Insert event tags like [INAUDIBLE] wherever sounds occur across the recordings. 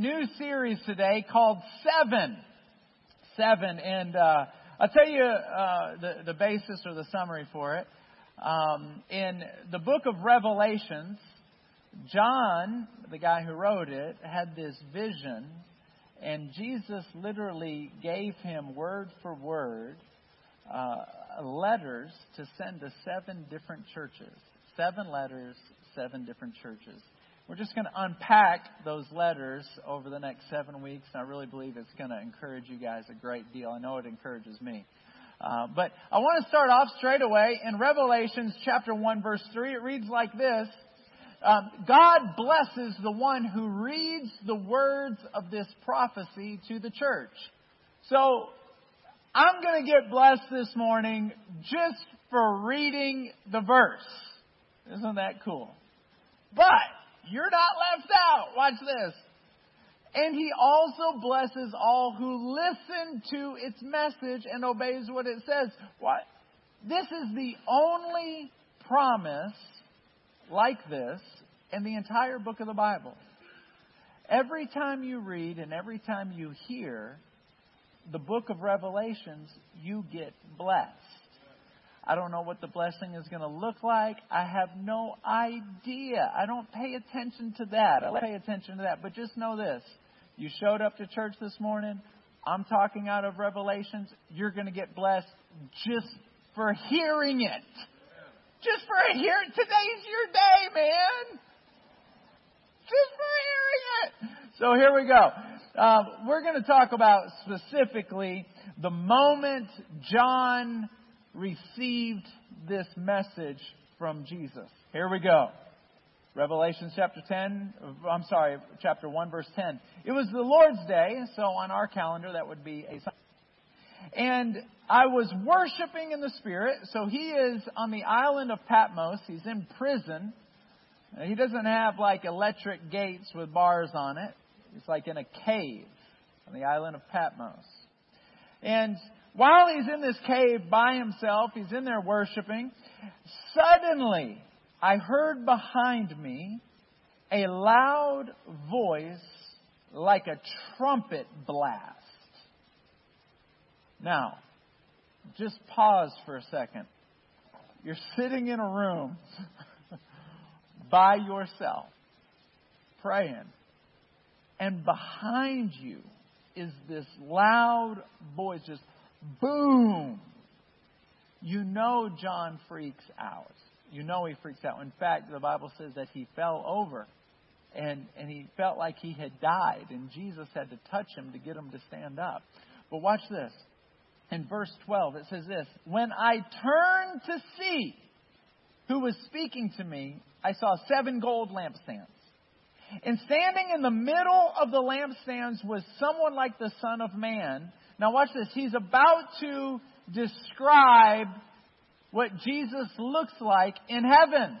new series today called Seven. Seven. And uh, I'll tell you uh, the, the basis or the summary for it. Um, in the book of Revelations, John, the guy who wrote it, had this vision, and Jesus literally gave him word for word uh, letters to send to seven different churches. Seven letters, seven different churches. We're just going to unpack those letters over the next seven weeks, and I really believe it's going to encourage you guys a great deal. I know it encourages me. Uh, but I want to start off straight away in Revelations chapter 1, verse 3. It reads like this um, God blesses the one who reads the words of this prophecy to the church. So I'm going to get blessed this morning just for reading the verse. Isn't that cool? But you're not left out. Watch this. And he also blesses all who listen to its message and obeys what it says. What? This is the only promise like this in the entire book of the Bible. Every time you read and every time you hear the book of Revelations, you get blessed. I don't know what the blessing is going to look like. I have no idea. I don't pay attention to that. I pay attention to that. But just know this. You showed up to church this morning. I'm talking out of Revelations. You're going to get blessed just for hearing it. Just for hearing. Today's your day, man. Just for hearing it. So here we go. Uh, we're going to talk about specifically the moment John received this message from Jesus. Here we go. Revelation chapter 10, I'm sorry, chapter 1, verse 10. It was the Lord's Day, so on our calendar that would be a and I was worshiping in the Spirit. So he is on the island of Patmos. He's in prison. He doesn't have like electric gates with bars on it. He's like in a cave on the island of Patmos. And while he's in this cave by himself, he's in there worshiping, suddenly I heard behind me a loud voice like a trumpet blast. Now, just pause for a second. You're sitting in a room [LAUGHS] by yourself, praying, and behind you is this loud voice just boom. You know John freaks out. You know he freaks out. In fact, the Bible says that he fell over and, and he felt like he had died, and Jesus had to touch him to get him to stand up. But watch this. In verse 12, it says this When I turned to see who was speaking to me, I saw seven gold lampstands. And standing in the middle of the lampstands was someone like the Son of Man now, watch this. He's about to describe what Jesus looks like in heaven.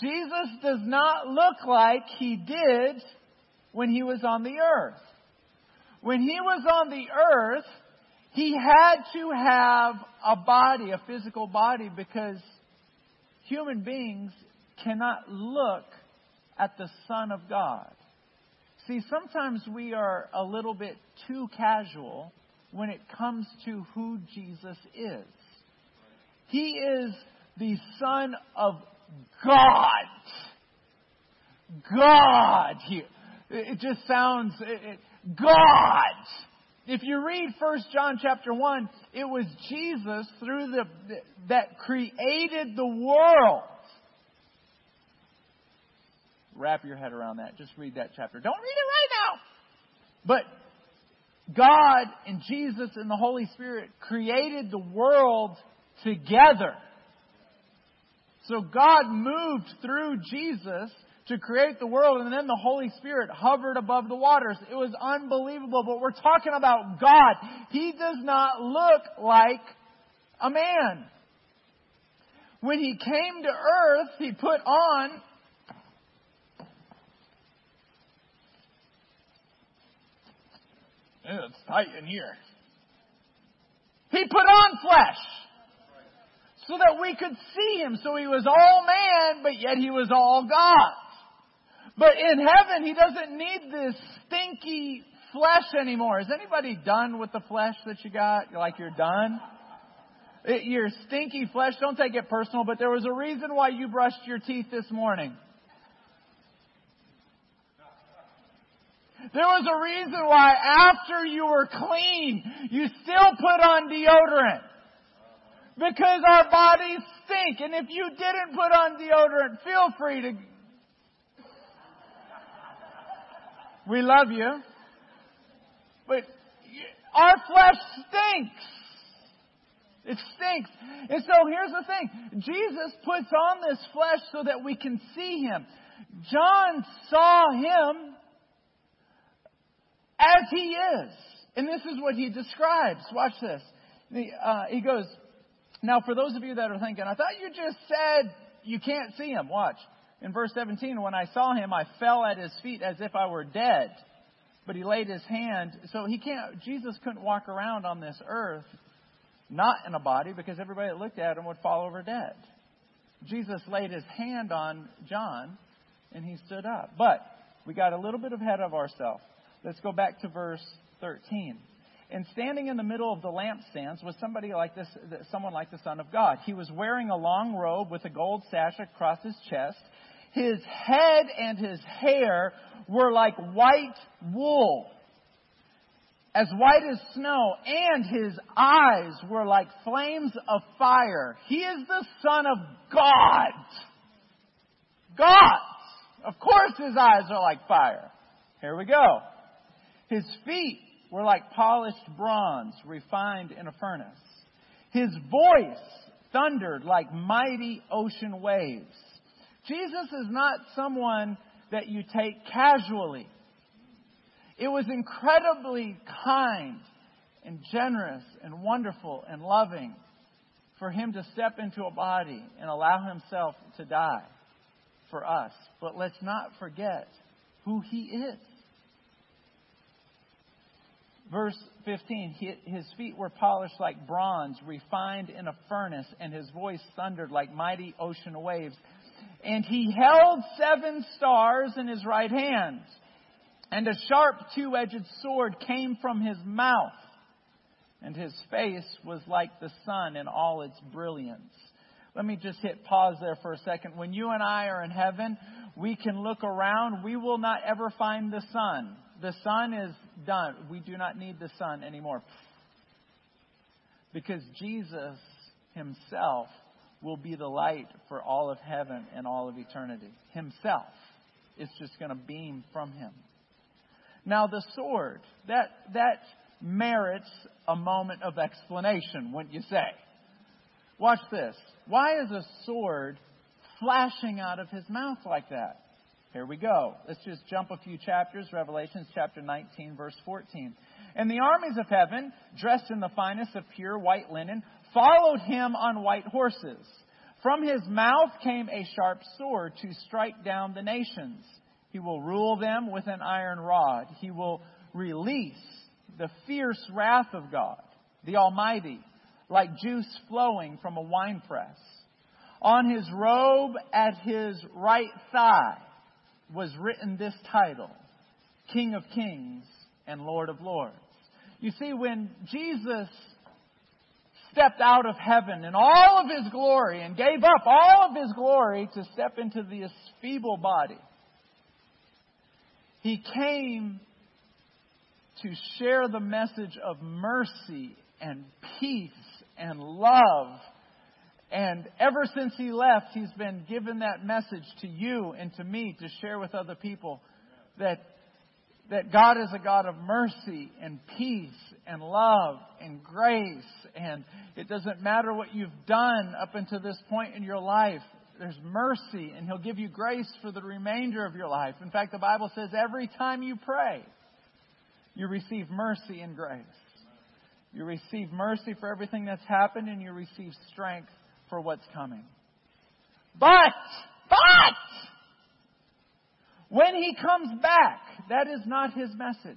Jesus does not look like he did when he was on the earth. When he was on the earth, he had to have a body, a physical body, because human beings cannot look at the Son of God. See, sometimes we are a little bit too casual when it comes to who Jesus is. He is the Son of God. God here. It just sounds, God. If you read 1 John chapter 1, it was Jesus through the, that created the world wrap your head around that. Just read that chapter. Don't read it right now. But God and Jesus and the Holy Spirit created the world together. So God moved through Jesus to create the world, and then the Holy Spirit hovered above the waters. It was unbelievable, but we're talking about God. He does not look like a man. When he came to earth, he put on It's tight in here. He put on flesh so that we could see him. So he was all man, but yet he was all God. But in heaven, he doesn't need this stinky flesh anymore. Is anybody done with the flesh that you got? Like you're done? It, your stinky flesh, don't take it personal, but there was a reason why you brushed your teeth this morning. There was a reason why after you were clean, you still put on deodorant. Because our bodies stink. And if you didn't put on deodorant, feel free to. We love you. But our flesh stinks. It stinks. And so here's the thing. Jesus puts on this flesh so that we can see Him. John saw Him as He is. And this is what he describes. Watch this. Uh, he goes, Now, for those of you that are thinking, I thought you just said you can't see Him. Watch. In verse 17, when I saw Him, I fell at His feet as if I were dead. But He laid His hand. So He can't, Jesus couldn't walk around on this earth not in a body because everybody that looked at him would fall over dead. Jesus laid his hand on John and he stood up. But we got a little bit ahead of ourselves. Let's go back to verse 13. And standing in the middle of the lampstands was somebody like this, someone like the Son of God. He was wearing a long robe with a gold sash across his chest. His head and his hair were like white wool as white as snow, and his eyes were like flames of fire. He is the Son of God. God. Of course his eyes are like fire. Here we go. His feet were like polished bronze refined in a furnace. His voice thundered like mighty ocean waves. Jesus is not someone that you take casually. It was incredibly kind and generous and wonderful and loving for him to step into a body and allow himself to die for us. But let's not forget who he is. Verse 15 His feet were polished like bronze, refined in a furnace, and his voice thundered like mighty ocean waves. And he held seven stars in his right hand. And a sharp two edged sword came from his mouth, and his face was like the sun in all its brilliance. Let me just hit pause there for a second. When you and I are in heaven, we can look around. We will not ever find the sun. The sun is done. We do not need the sun anymore. Because Jesus himself will be the light for all of heaven and all of eternity. Himself. It's just going to beam from him. Now, the sword, that, that merits a moment of explanation, wouldn't you say? Watch this. Why is a sword flashing out of his mouth like that? Here we go. Let's just jump a few chapters. Revelations chapter 19, verse 14. And the armies of heaven, dressed in the finest of pure white linen, followed him on white horses. From his mouth came a sharp sword to strike down the nations. He will rule them with an iron rod. He will release the fierce wrath of God, the Almighty, like juice flowing from a winepress. On his robe at his right thigh was written this title King of Kings and Lord of Lords. You see, when Jesus stepped out of heaven in all of his glory and gave up all of his glory to step into this feeble body, he came to share the message of mercy and peace and love. And ever since he left, he's been given that message to you and to me to share with other people that, that God is a God of mercy and peace and love and grace. And it doesn't matter what you've done up until this point in your life there's mercy, and He'll give you grace for the remainder of your life. In fact, the Bible says every time you pray, you receive mercy and grace. You receive mercy for everything that's happened, and you receive strength for what's coming. But, but, when He comes back, that is not His message.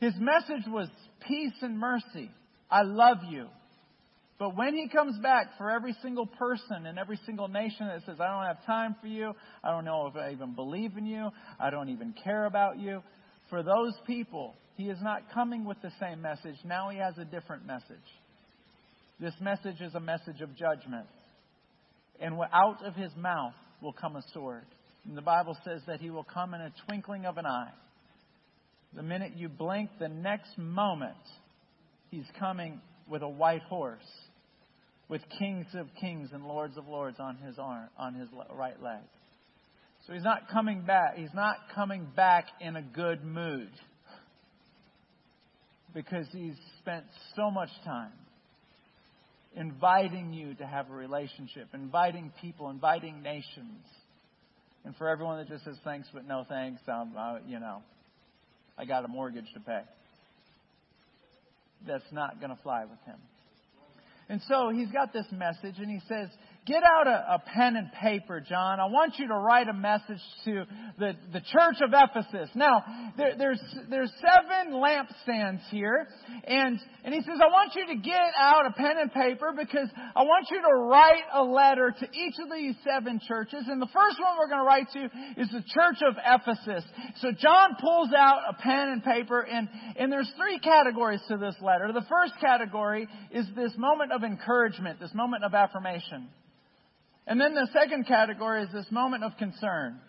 His message was peace and mercy. I love you. But when he comes back for every single person and every single nation that says, I don't have time for you, I don't know if I even believe in you, I don't even care about you, for those people, he is not coming with the same message. Now he has a different message. This message is a message of judgment. And out of his mouth will come a sword. And the Bible says that he will come in a twinkling of an eye. The minute you blink, the next moment, he's coming with a white horse with kings of kings and lords of lords on his arm, on his right leg. So he's not coming back. He's not coming back in a good mood because he's spent so much time inviting you to have a relationship, inviting people, inviting nations. And for everyone that just says thanks but no thanks, um, uh, you know, I got a mortgage to pay. That's not going to fly with him. And so he's got this message, and he says, Get out a, a, pen and paper, John. I want you to write a message to the, the church of Ephesus. Now, there, there's, there's seven lampstands here, and, and he says, I want you to get out a pen and paper because I want you to write a letter to each of these seven churches. And the first one we're going to write to is the church of Ephesus. So John pulls out a pen and paper, and, and there's three categories to this letter. The first category is this moment of encouragement, this moment of affirmation. And then the second category is this moment of concern.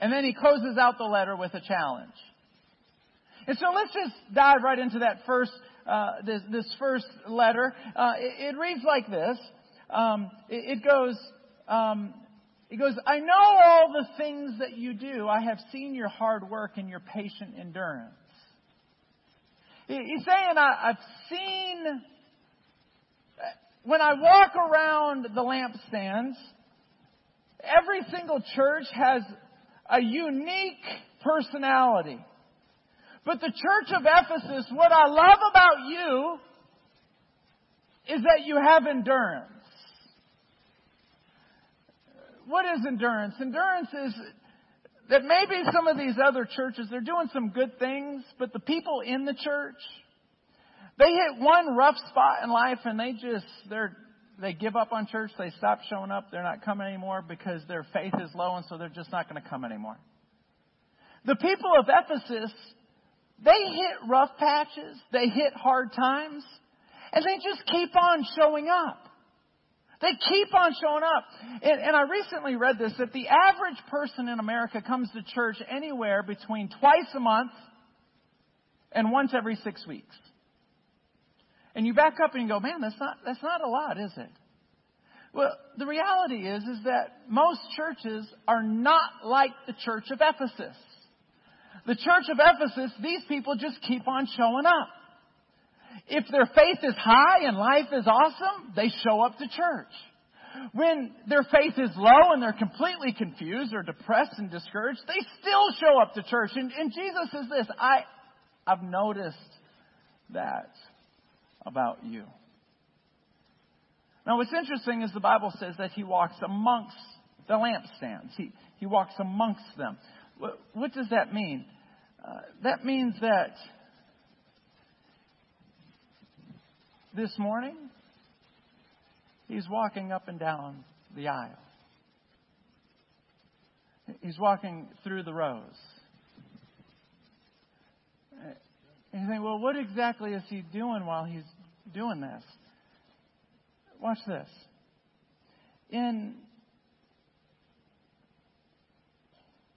And then he closes out the letter with a challenge. And so let's just dive right into that first, uh, this, this, first letter. Uh, it, it, reads like this. Um, it, it, goes, um, it goes, I know all the things that you do. I have seen your hard work and your patient endurance. He's saying, I've seen when I walk around the lampstands, every single church has a unique personality. But the church of Ephesus, what I love about you is that you have endurance. What is endurance? Endurance is that maybe some of these other churches, they're doing some good things, but the people in the church, they hit one rough spot in life and they just, they're, they give up on church. They stop showing up. They're not coming anymore because their faith is low and so they're just not going to come anymore. The people of Ephesus, they hit rough patches. They hit hard times and they just keep on showing up. They keep on showing up. And, and, I recently read this that the average person in America comes to church anywhere between twice a month and once every six weeks. And you back up and you go, man, that's not, that's not a lot, is it? Well, the reality is, is that most churches are not like the church of Ephesus. The church of Ephesus, these people just keep on showing up. If their faith is high and life is awesome, they show up to church. When their faith is low and they're completely confused or depressed and discouraged, they still show up to church. And, and Jesus says this, I, I've noticed that about you. Now, what's interesting is the Bible says that he walks amongst the lampstands. He, he walks amongst them. What, what does that mean? Uh, that means that this morning, he's walking up and down the aisle. He's walking through the rows. And you think, well, what exactly is he doing while he's doing this? Watch this. In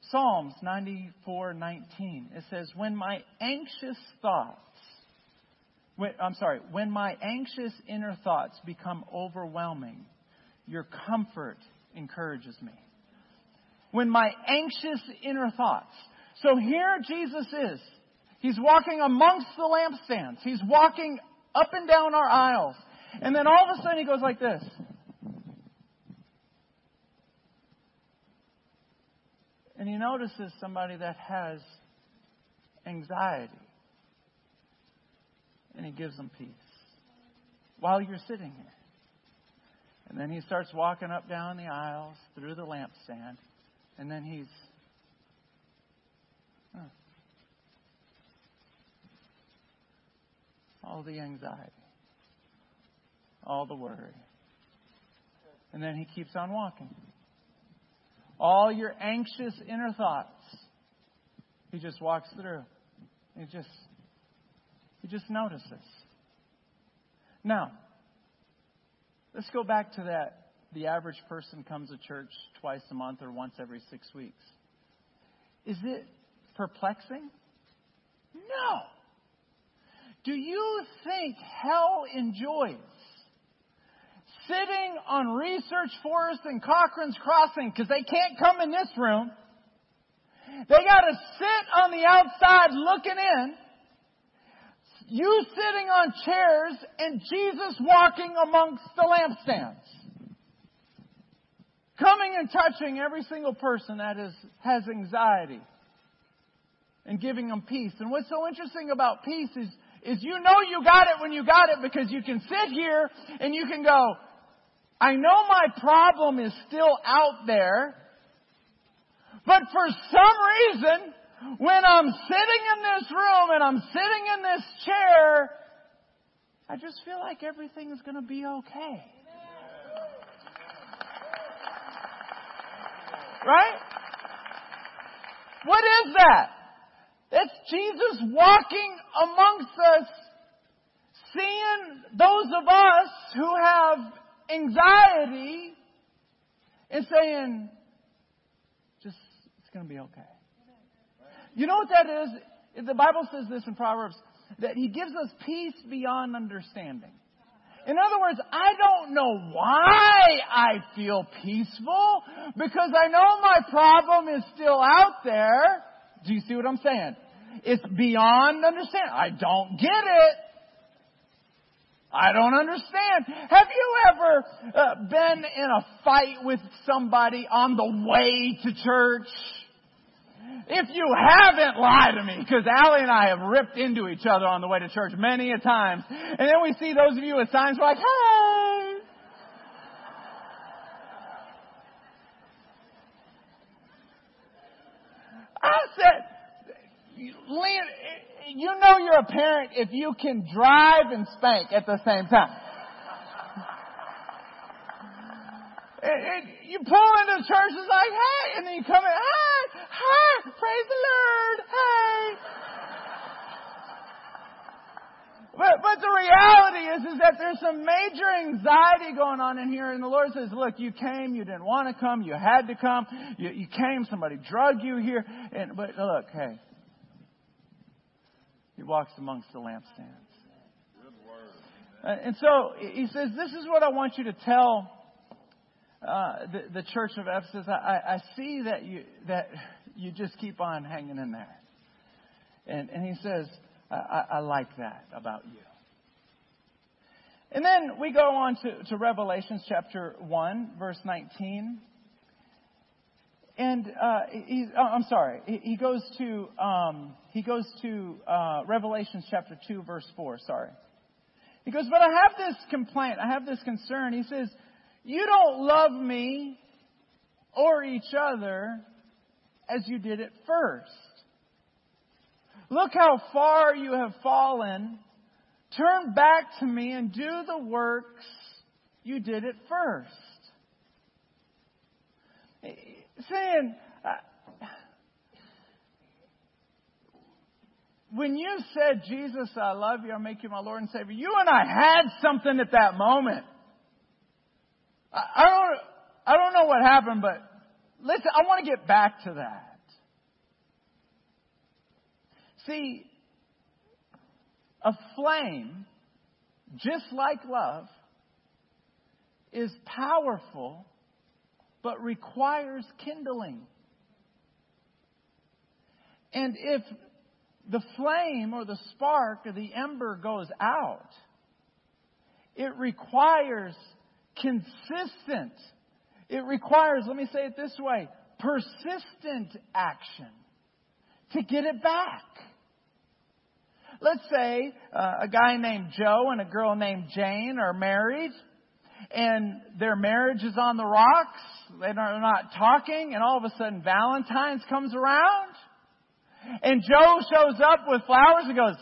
Psalms 94:19, it says, "When my anxious thoughts, when, I'm sorry, when my anxious inner thoughts become overwhelming, your comfort encourages me." When my anxious inner thoughts. So here Jesus is. He's walking amongst the lampstands. He's walking up and down our aisles. And then all of a sudden he goes like this. And he notices somebody that has anxiety. And he gives them peace while you're sitting here. And then he starts walking up down the aisles through the lampstand. And then he's all the anxiety, all the worry. And then he keeps on walking. All your anxious inner thoughts, he just walks through. He just he just notices. Now, let's go back to that the average person comes to church twice a month or once every six weeks. Is it perplexing? No. Do you think hell enjoys sitting on Research Forest and Cochran's Crossing because they can't come in this room? They got to sit on the outside looking in. You sitting on chairs and Jesus walking amongst the lampstands coming and touching every single person that is, has anxiety and giving them peace. And what's so interesting about peace is, is you know you got it when you got it because you can sit here and you can go, I know my problem is still out there, but for some reason, when I'm sitting in this room and I'm sitting in this chair, I just feel like everything is going to be okay. Right? What is that? It's Jesus walking amongst us, seeing those of us who have anxiety and saying, just, it's going to be okay. You know what that is? The Bible says this in Proverbs, that He gives us peace beyond understanding. In other words, I don't know why I feel peaceful because I know my problem is still out there. Do you see what I'm saying? It's beyond understanding. I don't get it. I don't understand. Have you ever uh, been in a fight with somebody on the way to church? If you haven't, lie to me, because Allie and I have ripped into each other on the way to church many a times. And then we see those of you with signs we're like, hey! I said, Lynn, you know you're a parent if you can drive and spank at the same time. you pull into church, it's like, hey, and then you come in, hi, hi, praise the Lord, hey. But, but the reality is, is that there's some major anxiety going on in here, and the Lord says, look, you came, you didn't want to come, you had to come, you, you came, somebody drug you here, and, but look, hey, he walks amongst the lampstands. And so he says, this is what I want you to tell uh, the, the church of Ephesus, I, I see that you, that you just keep on hanging in there. And, and he says, I, I like that about you. And then we go on to, to Revelations chapter 1, verse 19. And uh, he, oh, I'm sorry, he, he goes to um, he goes to uh, Revelations chapter 2, verse 4. Sorry. He goes, but I have this complaint, I have this concern. He says, you don't love me or each other as you did at first. Look how far you have fallen. Turn back to me and do the works you did at first. Saying, uh, when you said, Jesus, I love you, I'll make you my Lord and Savior, you and I had something at that moment. I don't, I don't know what happened, but listen, I want to get back to that. See, a flame, just like love, is powerful, but requires kindling. And if the flame or the spark or the ember goes out, it requires consistent. It requires, let me say it this way, persistent action to get it back. Let's say uh, a guy named Joe and a girl named Jane are married and their marriage is on the rocks. They're not talking and all of a sudden Valentine's comes around and Joe shows up with flowers and goes,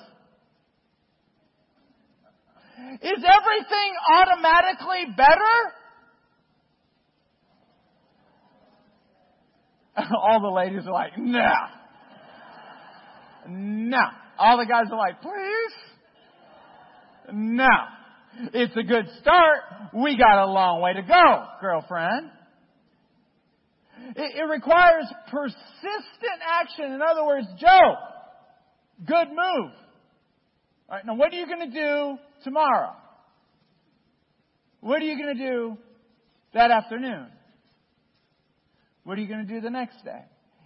Is everything automatically better? [LAUGHS] All the ladies are like, no. No. All the guys are like, please? No. It's a good start. We got a long way to go, girlfriend. It, it requires persistent action. In other words, Joe, good move. All right, now what are you going to do tomorrow? What are you going to do that afternoon? What are you going to do the next day?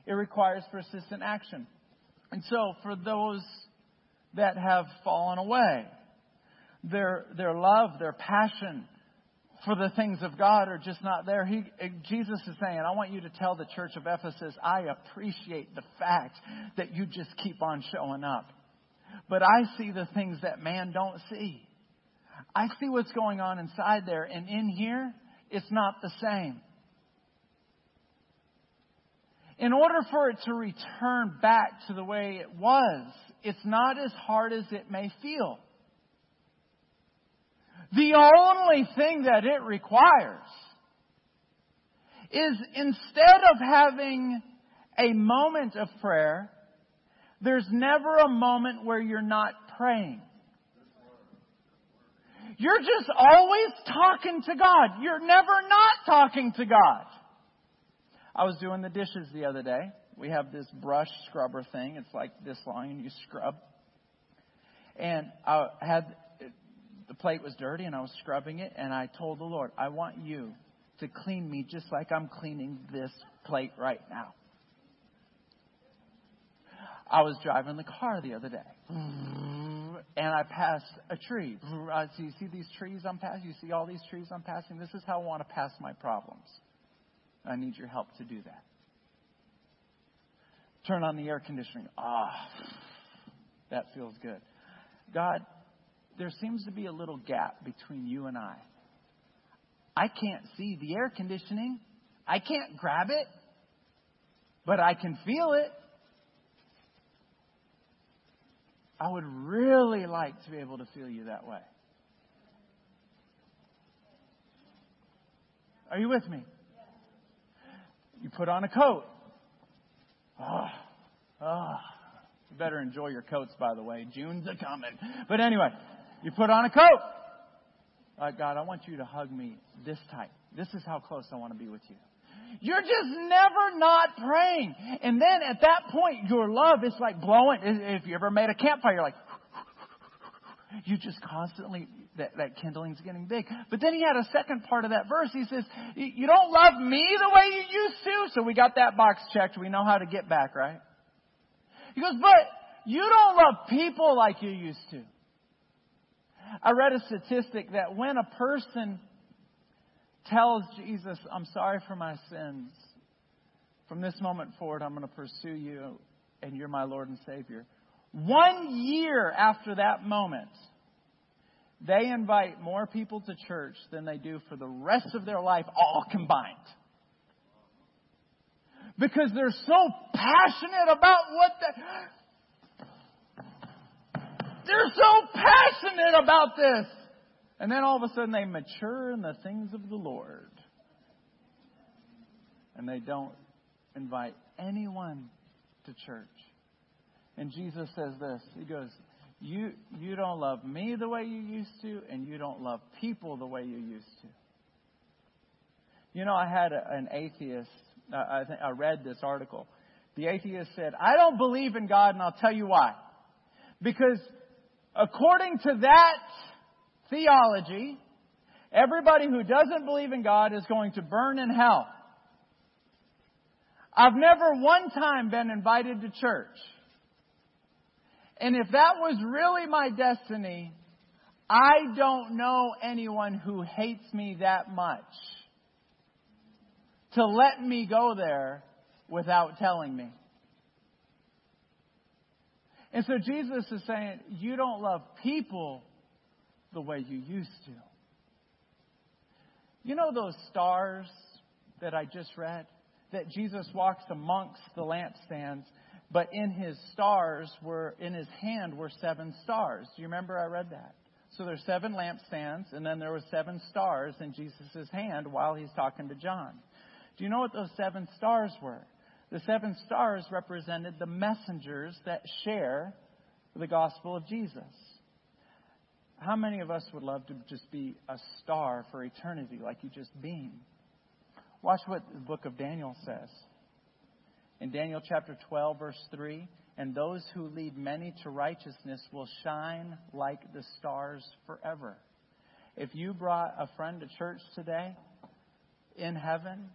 It requires persistent action. And so, for those that have fallen away, their, their love, their passion for the things of God are just not there. He, eh, Jesus is saying, I want you to tell the church of Ephesus, I appreciate the fact that you just keep on showing up. But I see the things that man don't see. I see what's going on inside there, and in here, it's not the same. In order for it to return back to the way it was, it's not as hard as it may feel. The only thing that it requires is instead of having a moment of prayer, there's never a moment where you're not praying. You're just always talking to God. You're never not talking to God. I was doing the dishes the other day. We have this brush scrubber thing. It's like this long and you scrub. And I had the plate was dirty and I was scrubbing it and I told the Lord, I want you to clean me just like I'm cleaning this plate right now. I was driving the car the other day and I passed a tree. So you see these trees I'm passing? You see all these trees I'm passing? This is how I want to pass my problems. I need your help to do that. Turn on the air conditioning. Ah, that feels good. God, there seems to be a little gap between you and I. I can't see the air conditioning. I can't grab it, but I can feel it. I would really like to be able to feel you that way. Are you with me? You put on a coat. Oh, oh. You better enjoy your coats, by the way. June's a coming. But anyway, you put on a coat. Uh, God, I want you to hug me this tight. This is how close I want to be with you. You're just never not praying. And then at that point, your love is like blowing. If you ever made a campfire, you're like, [LAUGHS] you just constantly, that, that kindling's getting big. But then he had a second part of that verse. He says, you don't love me the way you used to. So we got that box checked. We know how to get back, right? He goes, but you don't love people like you used to. I read a statistic that when a person tells Jesus, I'm sorry for my sins, from this moment forward, I'm going to pursue you and you're my Lord and Savior. One year after that moment, they invite more people to church than they do for the rest of their life, all combined. Because they're so passionate about what the, they're so passionate about this. And then all of a sudden they mature in the things of the Lord. And they don't invite anyone to church. And Jesus says this He goes, you, you don't love me the way you used to, and you don't love people the way you used to. You know, I had a, an atheist, uh, I, think I read this article. The atheist said, I don't believe in God, and I'll tell you why. Because according to that theology, everybody who doesn't believe in God is going to burn in hell. I've never one time been invited to church. And if that was really my destiny, I don't know anyone who hates me that much to let me go there without telling me. And so Jesus is saying, You don't love people the way you used to. You know those stars that I just read? That Jesus walks amongst the lampstands but in his stars were, in his hand were seven stars. Do you remember I read that? So there's seven lampstands, and then there were seven stars in Jesus' hand while he's talking to John. Do you know what those seven stars were? The seven stars represented the messengers that share the gospel of Jesus. How many of us would love to just be a star for eternity, like you just beam? Watch what the book of Daniel says. In Daniel chapter 12, verse 3, and those who lead many to righteousness will shine like the stars forever. If you brought a friend to church today, in heaven,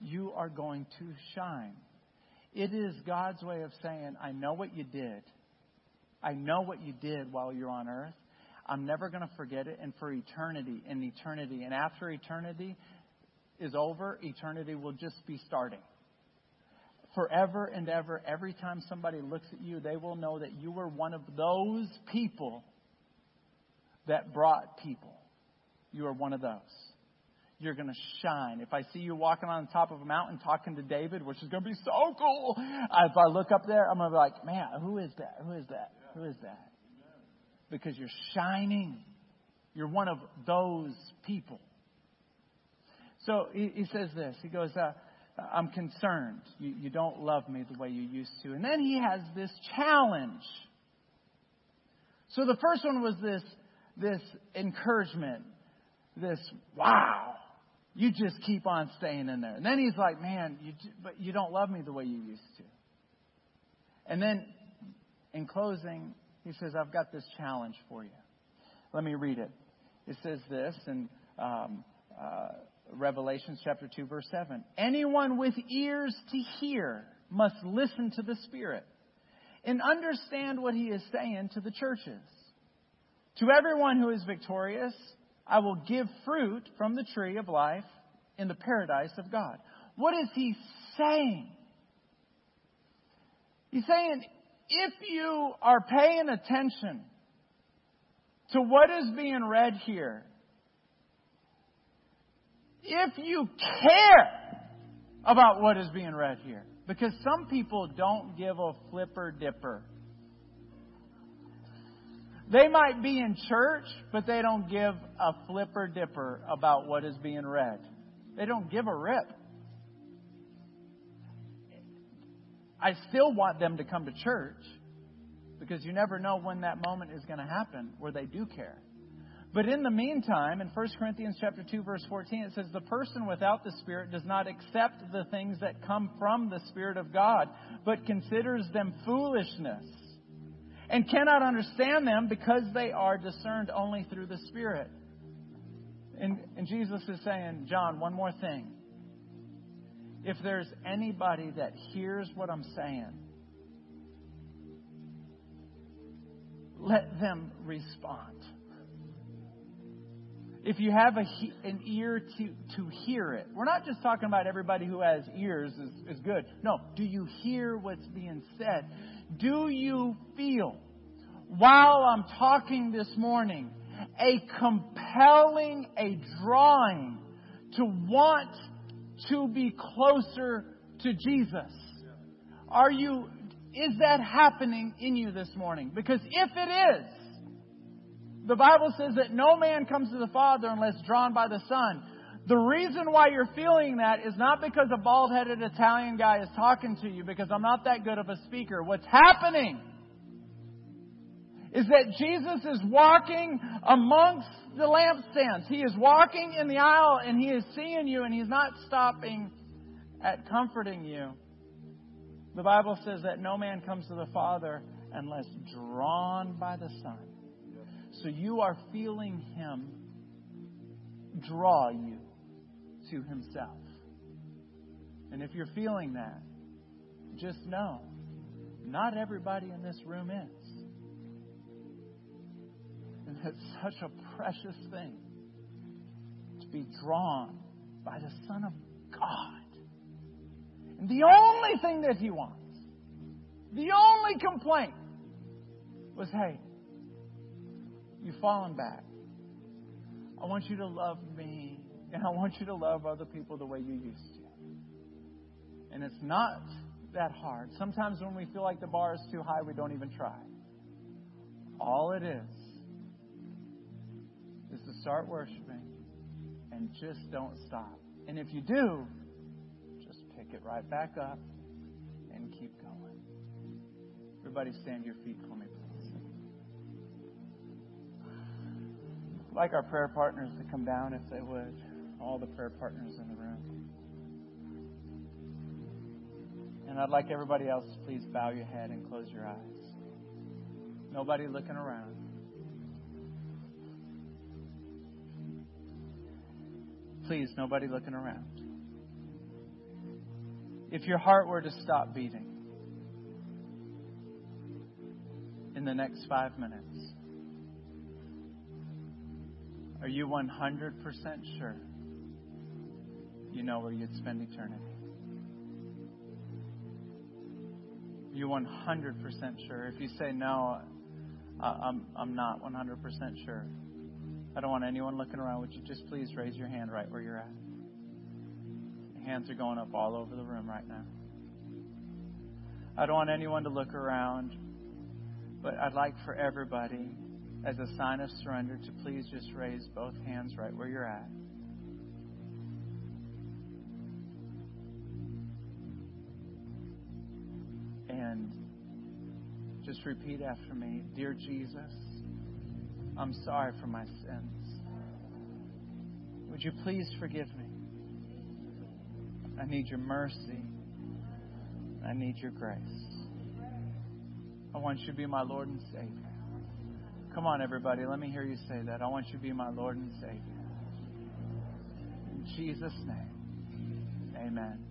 you are going to shine. It is God's way of saying, I know what you did. I know what you did while you're on earth. I'm never going to forget it. And for eternity and eternity. And after eternity is over, eternity will just be starting. Forever and ever, every time somebody looks at you, they will know that you were one of those people that brought people. You are one of those. You're going to shine. If I see you walking on the top of a mountain talking to David, which is going to be so cool, if I look up there, I'm going to be like, man, who is that? Who is that? Who is that? Because you're shining. You're one of those people. So he, he says this. He goes, uh, I'm concerned. You, you don't love me the way you used to. And then he has this challenge. So the first one was this, this encouragement, this, wow, you just keep on staying in there. And then he's like, man, you, but you don't love me the way you used to. And then in closing, he says, I've got this challenge for you. Let me read it. It says this in um, uh, Revelation chapter 2, verse 7. Anyone with ears to hear must listen to the Spirit and understand what he is saying to the churches. To everyone who is victorious, I will give fruit from the tree of life in the paradise of God. What is he saying? He's saying, if you are paying attention to what is being read here, if you care about what is being read here. Because some people don't give a flipper dipper. They might be in church, but they don't give a flipper dipper about what is being read. They don't give a rip. I still want them to come to church because you never know when that moment is going to happen where they do care. But in the meantime, in 1 Corinthians chapter 2 verse 14 it says the person without the spirit does not accept the things that come from the spirit of God, but considers them foolishness and cannot understand them because they are discerned only through the spirit. And, and Jesus is saying, John, one more thing. If there's anybody that hears what I'm saying, let them respond if you have a, an ear to, to hear it. We're not just talking about everybody who has ears is, is good. No, do you hear what's being said? Do you feel, while I'm talking this morning, a compelling, a drawing to want to be closer to Jesus? Are you, is that happening in you this morning? Because if it is, the Bible says that no man comes to the Father unless drawn by the Son. The reason why you're feeling that is not because a bald headed Italian guy is talking to you, because I'm not that good of a speaker. What's happening is that Jesus is walking amongst the lampstands. He is walking in the aisle and he is seeing you and he's not stopping at comforting you. The Bible says that no man comes to the Father unless drawn by the Son. So you are feeling Him draw you to Himself. And if you're feeling that, just know not everybody in this room is. And it's such a precious thing to be drawn by the Son of God. And the only thing that He wants, the only complaint was hey, You've fallen back. I want you to love me, and I want you to love other people the way you used to. And it's not that hard. Sometimes when we feel like the bar is too high, we don't even try. All it is is to start worshiping and just don't stop. And if you do, just pick it right back up and keep going. Everybody stand your feet for me, please. I'd like our prayer partners to come down if they would. All the prayer partners in the room. And I'd like everybody else to please bow your head and close your eyes. Nobody looking around. Please, nobody looking around. If your heart were to stop beating in the next five minutes, are you 100% sure you know where you'd spend eternity? You 100% sure? If you say no, I'm, I'm not 100% sure. I don't want anyone looking around. Would you just please raise your hand right where you're at? hands are going up all over the room right now. I don't want anyone to look around, but I'd like for everybody, as a sign of surrender, to please just raise both hands right where you're at. Just repeat after me Dear Jesus, I'm sorry for my sins. Would you please forgive me? I need your mercy. I need your grace. I want you to be my Lord and Savior. Come on, everybody. Let me hear you say that. I want you to be my Lord and Savior. In Jesus' name, amen.